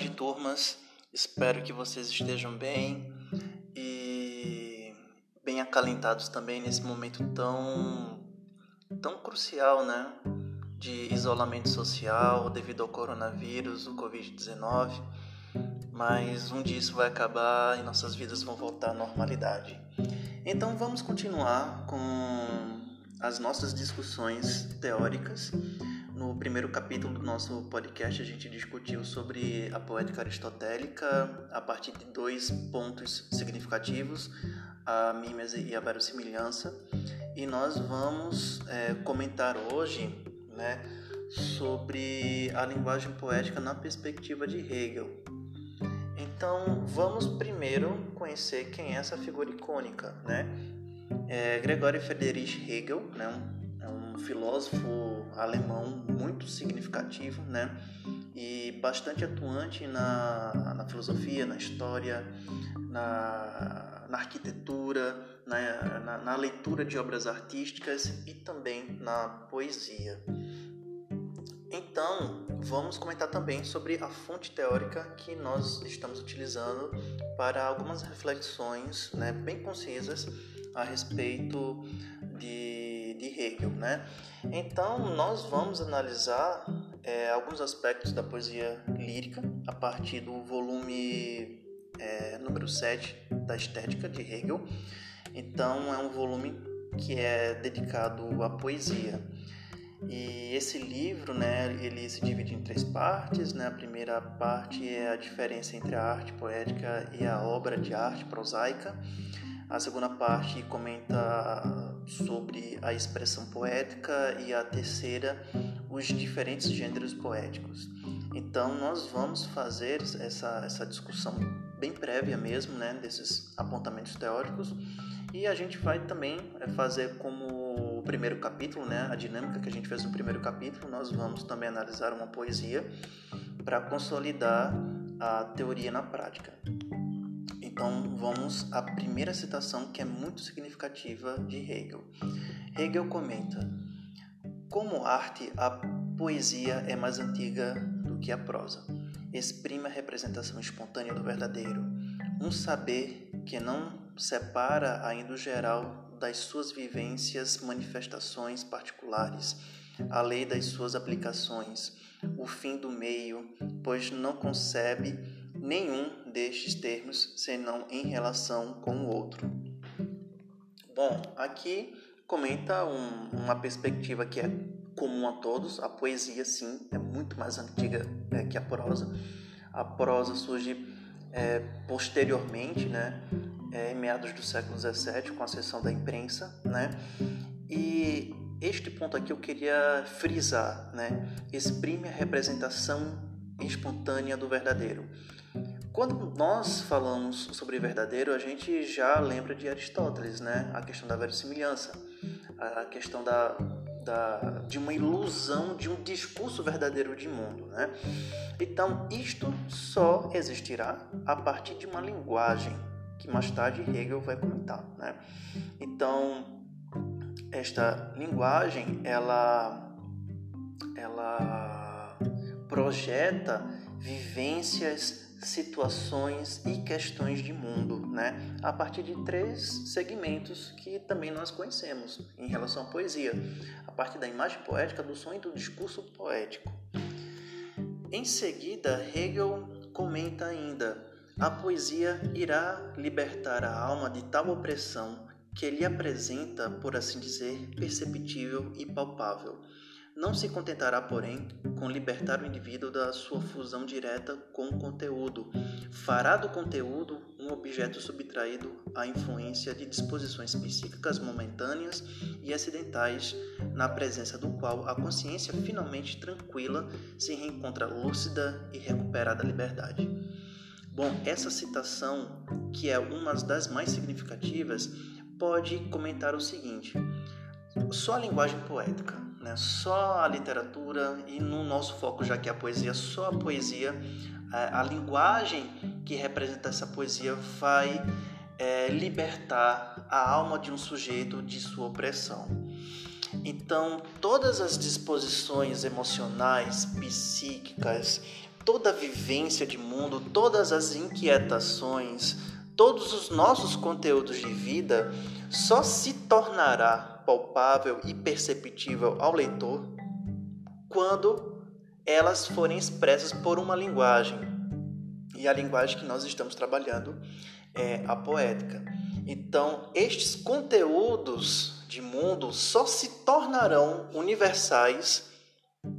tarde, turmas. Espero que vocês estejam bem e bem acalentados também nesse momento tão tão crucial, né? De isolamento social devido ao coronavírus, o Covid-19. Mas um dia isso vai acabar e nossas vidas vão voltar à normalidade. Então vamos continuar com as nossas discussões teóricas no primeiro capítulo do nosso podcast, a gente discutiu sobre a poética aristotélica a partir de dois pontos significativos, a mímese e a verossimilhança. E nós vamos é, comentar hoje né, sobre a linguagem poética na perspectiva de Hegel. Então, vamos primeiro conhecer quem é essa figura icônica. Né? É Gregório Friedrich Hegel, né, um filósofo alemão muito significativo, né? E bastante atuante na, na filosofia, na história, na, na arquitetura, na, na, na leitura de obras artísticas e também na poesia. Então, vamos comentar também sobre a fonte teórica que nós estamos utilizando para algumas reflexões né, bem concisas a respeito de de Hegel, né? Então nós vamos analisar é, alguns aspectos da poesia lírica a partir do volume é, número 7 da Estética de Hegel. Então é um volume que é dedicado à poesia. E esse livro, né, ele se divide em três partes, né? A primeira parte é a diferença entre a arte poética e a obra de arte prosaica. A segunda parte comenta sobre a expressão poética e a terceira os diferentes gêneros poéticos. Então nós vamos fazer essa, essa discussão bem prévia mesmo, né, desses apontamentos teóricos e a gente vai também é, fazer como o primeiro capítulo, né, a dinâmica que a gente fez no primeiro capítulo, nós vamos também analisar uma poesia para consolidar a teoria na prática. Então vamos à primeira citação que é muito significativa de Hegel. Hegel comenta: Como arte, a poesia é mais antiga do que a prosa. Exprime a representação espontânea do verdadeiro, um saber que não separa ainda o geral das suas vivências, manifestações particulares, a lei das suas aplicações, o fim do meio, pois não concebe nenhum destes termos senão em relação com o outro. Bom, aqui comenta um, uma perspectiva que é comum a todos. A poesia, sim, é muito mais antiga é, que a prosa. A prosa surge é, posteriormente, né, é, em meados do século XVII, com a seção da imprensa, né, e este ponto aqui eu queria frisar, né, exprime a representação espontânea do verdadeiro. Quando nós falamos sobre verdadeiro, a gente já lembra de Aristóteles, né? A questão da verossimilhança, a questão da, da, de uma ilusão de um discurso verdadeiro de mundo, né? Então, isto só existirá a partir de uma linguagem que mais tarde Hegel vai comentar, né? Então, esta linguagem, ela, ela projeta vivências situações e questões de mundo, né? A partir de três segmentos que também nós conhecemos em relação à poesia, a partir da imagem poética, do som e do discurso poético. Em seguida, Hegel comenta ainda: a poesia irá libertar a alma de tal opressão que ele apresenta, por assim dizer, perceptível e palpável não se contentará, porém, com libertar o indivíduo da sua fusão direta com o conteúdo. Fará do conteúdo um objeto subtraído à influência de disposições psíquicas momentâneas e acidentais, na presença do qual a consciência finalmente tranquila se reencontra lúcida e recuperada a liberdade. Bom, essa citação, que é uma das mais significativas, pode comentar o seguinte: só a linguagem poética né? Só a literatura e no nosso foco, já que é a poesia, só a poesia, a, a linguagem que representa essa poesia vai é, libertar a alma de um sujeito de sua opressão. Então, todas as disposições emocionais, psíquicas, toda a vivência de mundo, todas as inquietações, todos os nossos conteúdos de vida só se tornará palpável e perceptível ao leitor quando elas forem expressas por uma linguagem. E a linguagem que nós estamos trabalhando é a poética. Então, estes conteúdos de mundo só se tornarão universais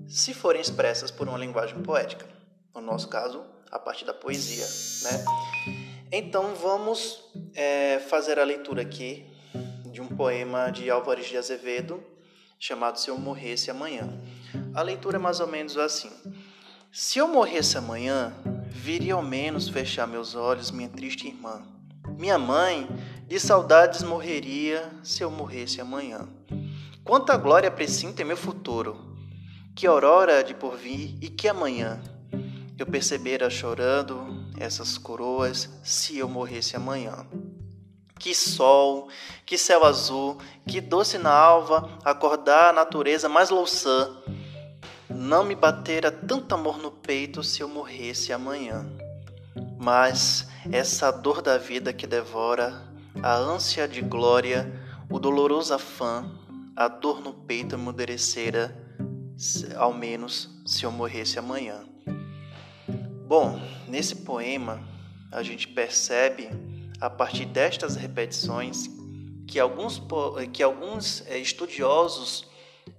se forem expressas por uma linguagem poética. No nosso caso, a partir da poesia, né? Então vamos é, fazer a leitura aqui de um poema de Álvares de Azevedo chamado Se Eu Morresse Amanhã. A leitura é mais ou menos assim: Se eu morresse amanhã, viria ao menos fechar meus olhos, minha triste irmã. Minha mãe, de saudades, morreria se eu morresse amanhã. Quanta glória presinto em meu futuro, que aurora de porvir e que amanhã eu percebera chorando essas coroas se eu morresse amanhã. Que sol, que céu azul, que doce na alva acordar a natureza mais louçã. Não me batera tanto amor no peito se eu morresse amanhã. Mas essa dor da vida que devora, a ânsia de glória, o doloroso afã, a dor no peito emuderecera, ao menos se eu morresse amanhã. Bom, nesse poema a gente percebe a partir destas repetições que alguns, que alguns eh, estudiosos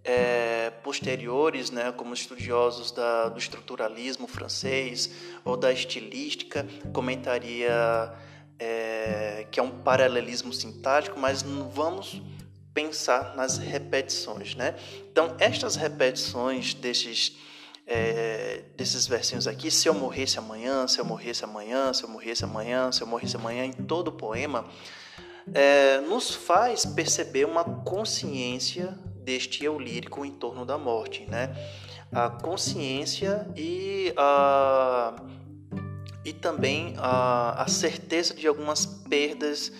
é, posteriores, né, como estudiosos da, do estruturalismo francês ou da estilística, comentaria é, que é um paralelismo sintático, mas vamos pensar nas repetições, né? Então, estas repetições desses é, desses versinhos aqui, se eu morresse amanhã, se eu morresse amanhã, se eu morresse amanhã, se eu morresse amanhã, em todo o poema, é, nos faz perceber uma consciência deste eu lírico em torno da morte, né? A consciência e a e também a, a certeza de algumas perdas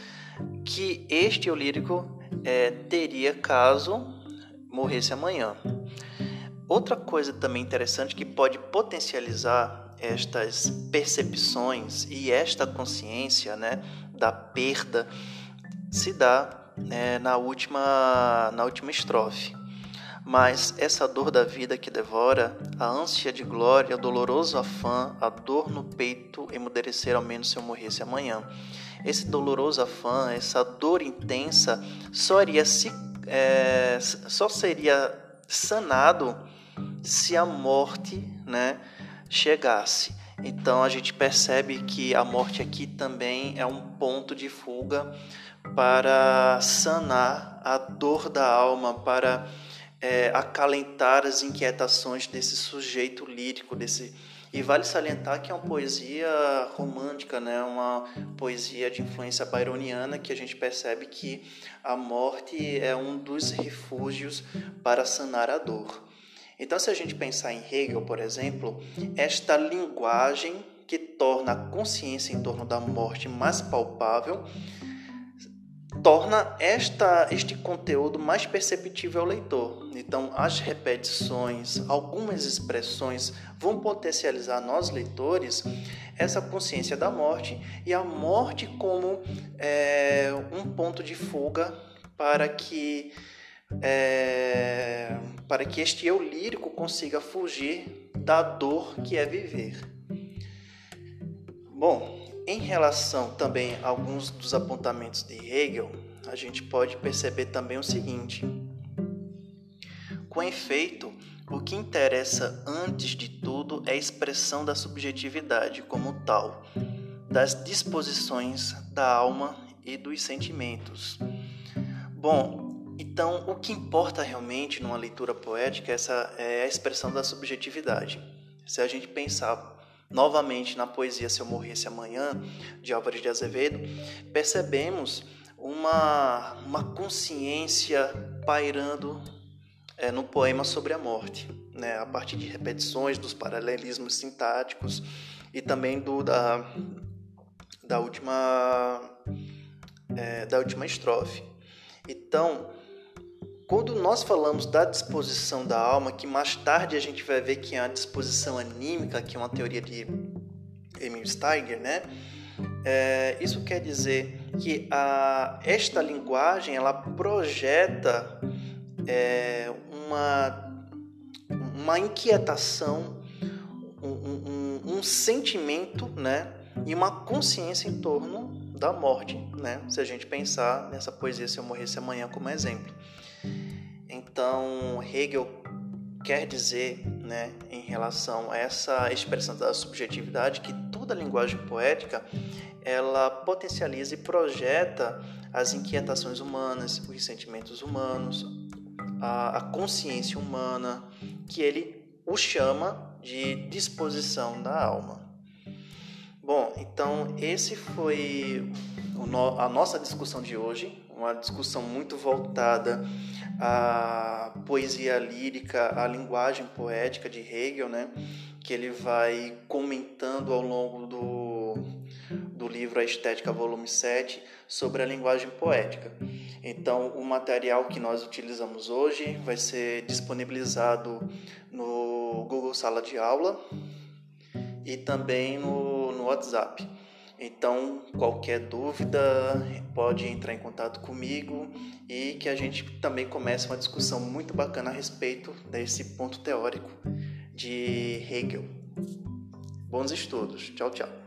que este eu lírico é, teria caso morresse amanhã. Outra coisa também interessante que pode potencializar estas percepções e esta consciência né, da perda se dá né, na, última, na última estrofe. Mas essa dor da vida que devora, a ânsia de glória, o doloroso afã, a dor no peito emuderecer ao menos se eu morresse amanhã. Esse doloroso afã, essa dor intensa, só, iria se, é, só seria sanado se a morte né, chegasse. Então a gente percebe que a morte aqui também é um ponto de fuga para sanar a dor da alma, para é, acalentar as inquietações desse sujeito lírico, desse e vale salientar que é uma poesia romântica, né? uma poesia de influência byroniana, que a gente percebe que a morte é um dos refúgios para sanar a dor. Então, se a gente pensar em Hegel, por exemplo, esta linguagem que torna a consciência em torno da morte mais palpável torna esta, este conteúdo mais perceptível ao leitor. Então, as repetições, algumas expressões vão potencializar nós leitores essa consciência da morte e a morte como é, um ponto de fuga para que é, para que este eu lírico consiga fugir da dor que é viver. Bom, em relação também a alguns dos apontamentos de Hegel, a gente pode perceber também o seguinte: com efeito, o que interessa antes de tudo é a expressão da subjetividade como tal, das disposições da alma e dos sentimentos. Bom, então, o que importa realmente numa leitura poética é essa é a expressão da subjetividade. Se a gente pensar novamente na poesia Se Eu Morresse Amanhã, de Álvares de Azevedo, percebemos uma, uma consciência pairando é, no poema sobre a morte, né? a partir de repetições dos paralelismos sintáticos e também do, da, da, última, é, da última estrofe. Então, quando nós falamos da disposição da alma, que mais tarde a gente vai ver que é a disposição anímica, que é uma teoria de Emil Steiger, né? É, isso quer dizer que a, esta linguagem ela projeta é, uma, uma inquietação, um, um, um, sentimento, né? E uma consciência em torno da morte, né? Se a gente pensar nessa poesia Se Eu Morresse Amanhã como exemplo. Então, Hegel quer dizer, né, em relação a essa expressão da subjetividade, que toda linguagem poética ela potencializa e projeta as inquietações humanas, os sentimentos humanos, a, a consciência humana, que ele o chama de disposição da alma. Bom, então esse foi a nossa discussão de hoje, uma discussão muito voltada à poesia lírica, à linguagem poética de Hegel, né? que ele vai comentando ao longo do, do livro A Estética, volume 7, sobre a linguagem poética. Então, o material que nós utilizamos hoje vai ser disponibilizado no Google Sala de Aula e também no, no WhatsApp. Então, qualquer dúvida pode entrar em contato comigo e que a gente também comece uma discussão muito bacana a respeito desse ponto teórico de Hegel. Bons estudos. Tchau, tchau.